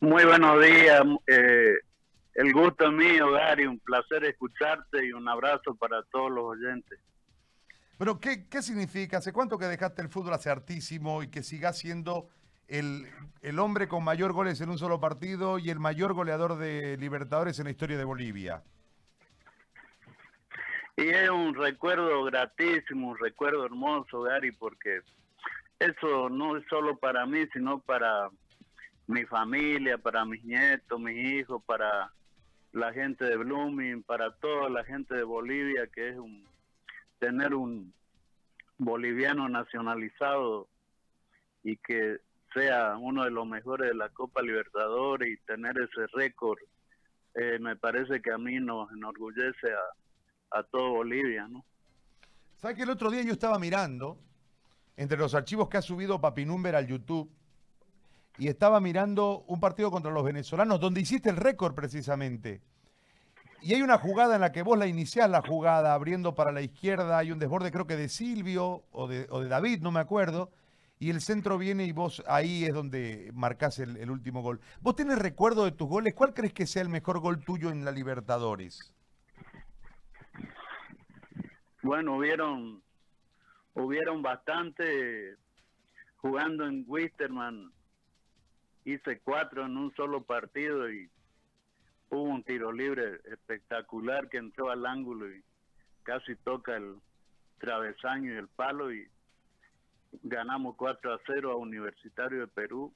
Muy buenos días. Eh, el gusto es mío, Gary. Un placer escucharte y un abrazo para todos los oyentes. Pero, ¿qué, ¿qué significa? ¿Hace cuánto que dejaste el fútbol hace hartísimo y que sigas siendo el, el hombre con mayor goles en un solo partido y el mayor goleador de Libertadores en la historia de Bolivia? Y es un recuerdo gratísimo, un recuerdo hermoso, Gary, porque eso no es solo para mí, sino para mi familia, para mis nietos, mis hijos, para la gente de Blooming, para toda la gente de Bolivia, que es un tener un boliviano nacionalizado y que sea uno de los mejores de la Copa Libertadores y tener ese récord, eh, me parece que a mí nos enorgullece a, a todo Bolivia, ¿no? ¿Sabes que el otro día yo estaba mirando entre los archivos que ha subido Papinumber al YouTube y estaba mirando un partido contra los venezolanos donde hiciste el récord precisamente? Y hay una jugada en la que vos la iniciás la jugada abriendo para la izquierda, hay un desborde creo que de Silvio o de, David, no me acuerdo, y el centro viene y vos ahí es donde marcás el, el, último gol. ¿Vos tenés recuerdo de tus goles? ¿Cuál crees que sea el mejor gol tuyo en la Libertadores? Bueno, hubieron, hubieron bastante jugando en Wisterman. Hice cuatro en un solo partido y hubo un tiro libre espectacular que entró al ángulo y casi toca el travesaño y el palo y ganamos 4 a 0 a Universitario de Perú.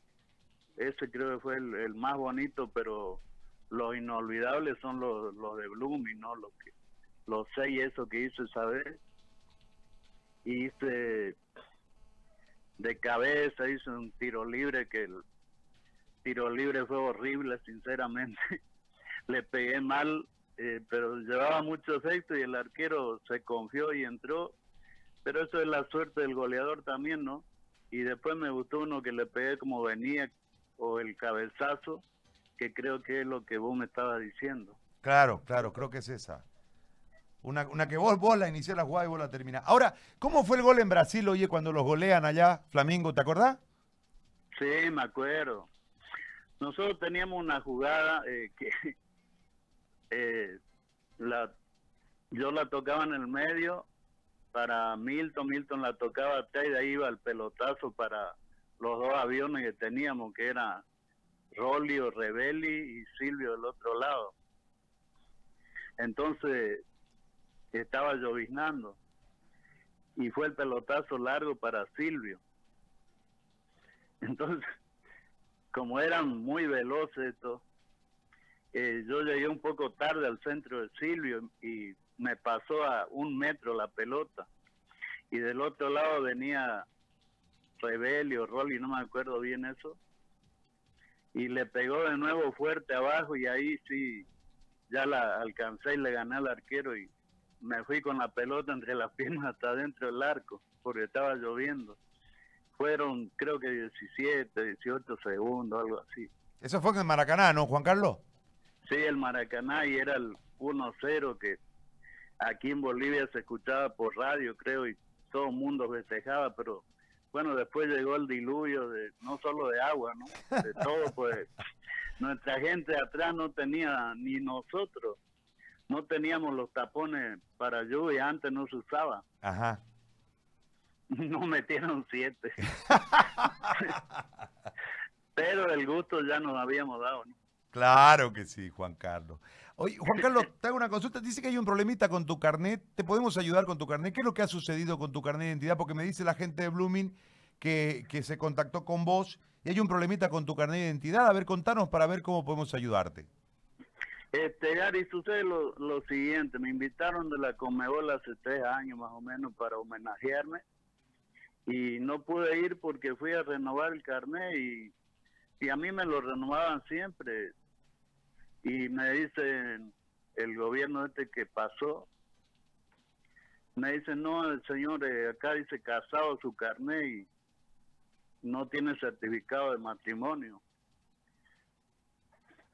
Ese creo que fue el, más bonito, pero los inolvidables son los, los de Blooming, ¿no? Los, seis eso que hice esa vez. Hice de cabeza, hice un tiro libre que el tiro libre fue horrible, sinceramente. Le pegué mal, eh, pero llevaba mucho efecto y el arquero se confió y entró pero eso es la suerte del goleador también, ¿no? Y después me gustó uno que le pegué como venía, o el cabezazo, que creo que es lo que vos me estabas diciendo. Claro, claro, creo que es esa. Una, una que vos, vos la iniciás la jugada y vos la terminás. Ahora, ¿cómo fue el gol en Brasil, oye, cuando los golean allá, Flamingo, ¿te acordás? Sí, me acuerdo. Nosotros teníamos una jugada eh, que eh, la, yo la tocaba en el medio para Milton, Milton la tocaba atrás y de ahí iba el pelotazo para los dos aviones que teníamos, que era Rolly o Rebelli y Silvio del otro lado. Entonces estaba lloviznando y fue el pelotazo largo para Silvio. Entonces, como eran muy veloces estos, eh, yo llegué un poco tarde al centro de Silvio y me pasó a un metro la pelota. Y del otro lado venía Rebelio, Rolly, no me acuerdo bien eso. Y le pegó de nuevo fuerte abajo y ahí sí, ya la alcancé y le gané al arquero y me fui con la pelota entre las piernas hasta dentro del arco porque estaba lloviendo. Fueron creo que 17, 18 segundos, algo así. Eso fue en el Maracaná, ¿no, Juan Carlos? Sí, el Maracaná y era el 1-0 que aquí en Bolivia se escuchaba por radio, creo, y todo el mundo festejaba, pero bueno, después llegó el diluvio de no solo de agua, ¿no? De todo, pues nuestra gente atrás no tenía ni nosotros no teníamos los tapones para lluvia, antes no se usaba. Ajá. No metieron siete. Pero el gusto ya nos habíamos dado, ¿no? Claro que sí, Juan Carlos. Oye, Juan Carlos, te hago una consulta. Dice que hay un problemita con tu carnet. ¿Te podemos ayudar con tu carnet? ¿Qué es lo que ha sucedido con tu carnet de identidad? Porque me dice la gente de Blooming que, que se contactó con vos y hay un problemita con tu carnet de identidad. A ver, contanos para ver cómo podemos ayudarte. Este, Gary, sucede lo, lo siguiente. Me invitaron de la Comebol hace tres años más o menos para homenajearme y no pude ir porque fui a renovar el carnet y, y a mí me lo renovaban siempre y me dicen el gobierno este que pasó, me dicen, no, el señor eh, acá dice casado su carnet y no tiene certificado de matrimonio.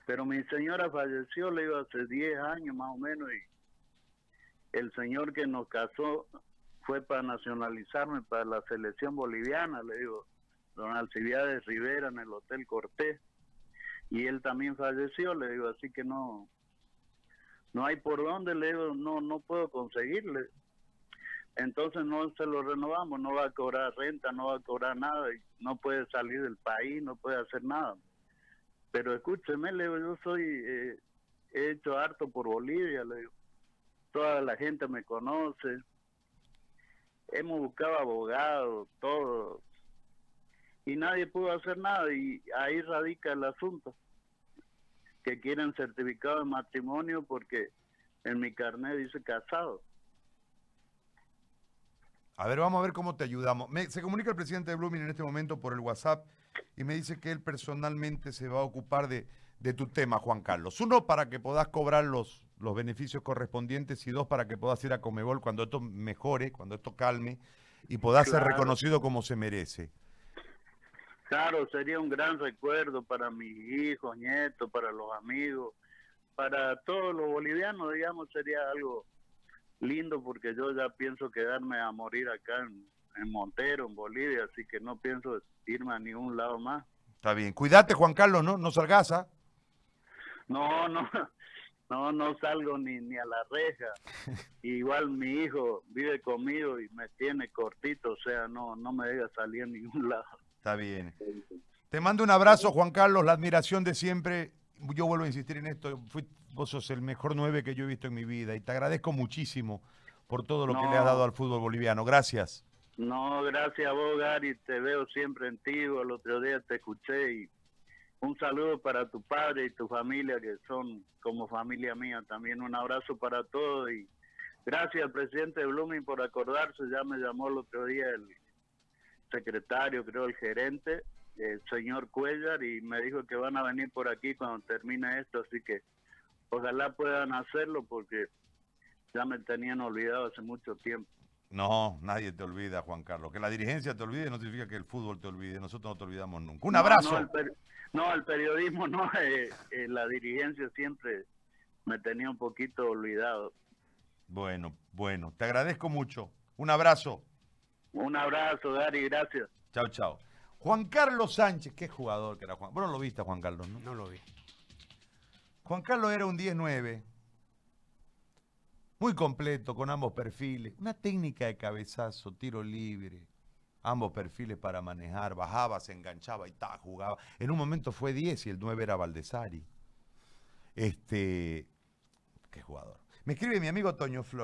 Pero mi señora falleció, le iba hace 10 años más o menos, y el señor que nos casó fue para nacionalizarme para la selección boliviana, le digo, don Alcibiades Rivera en el Hotel Cortés y él también falleció, le digo, así que no, no hay por dónde, le digo, no, no puedo conseguirle. Entonces no se lo renovamos, no va a cobrar renta, no va a cobrar nada, no puede salir del país, no puede hacer nada. Pero escúcheme, le digo, yo soy, eh, he hecho harto por Bolivia, le digo, toda la gente me conoce, hemos buscado abogados, todo, y nadie pudo hacer nada, y ahí radica el asunto, que quieren certificado de matrimonio porque en mi carnet dice casado. A ver, vamos a ver cómo te ayudamos. se comunica el presidente de Blooming en este momento por el WhatsApp y me dice que él personalmente se va a ocupar de, tu tema, Juan Carlos. Uno, para que puedas cobrar los, los beneficios correspondientes y dos, para que puedas ir a Comebol cuando esto mejore, cuando esto calme y puedas ser reconocido como se merece. Claro, sería un gran recuerdo para mis hijos, nietos, para los amigos, para todos los bolivianos, digamos, sería algo lindo porque yo ya pienso quedarme a morir acá en, Montero, en Bolivia, así que no pienso irme a ningún lado más. Está bien. Cuídate, Juan Carlos, ¿no? No salgas, ¿ah? No, no, no, no salgo ni, ni a la reja. Igual mi hijo vive conmigo y me tiene cortito, o sea, no, no me deja salir a ningún lado. Está bien. Te mando un abrazo, Juan Carlos, la admiración de siempre. Yo vuelvo a insistir en esto. Fui, vos sos el mejor nueve que yo he visto en mi vida y te agradezco muchísimo por todo lo que le has dado al fútbol boliviano. Gracias. No, gracias a vos, Gary. Te veo siempre en ti. El otro día te escuché y un saludo para tu padre y tu familia, que son como familia mía. También un abrazo para todos y gracias al presidente de Blooming por acordarse. Ya me llamó el otro día el secretario, creo el gerente, el señor Cuellar, y me dijo que van a venir por aquí cuando termine esto, así que ojalá puedan hacerlo porque ya me tenían olvidado hace mucho tiempo. No, nadie te olvida, Juan Carlos. Que la dirigencia te olvide no significa que el fútbol te olvide. Nosotros no te olvidamos nunca. Un abrazo. No, el, periodismo no. Eh, eh, la dirigencia siempre me tenía un poquito olvidado. Bueno, bueno. Te agradezco mucho. Un abrazo. Un abrazo, Gary, gracias. Chao, chao. Juan Carlos Sánchez, qué jugador que era Juan. Vos no lo viste, Juan Carlos, ¿no? No lo vi. Juan Carlos era un 10-9. Muy completo, con ambos perfiles. Una técnica de cabezazo, tiro libre. Ambos perfiles para manejar. Bajaba, se enganchaba y ta, jugaba. En un momento fue 10 y el 9 era Valdesari. Este. Qué jugador. Me escribe mi amigo Toño Flores.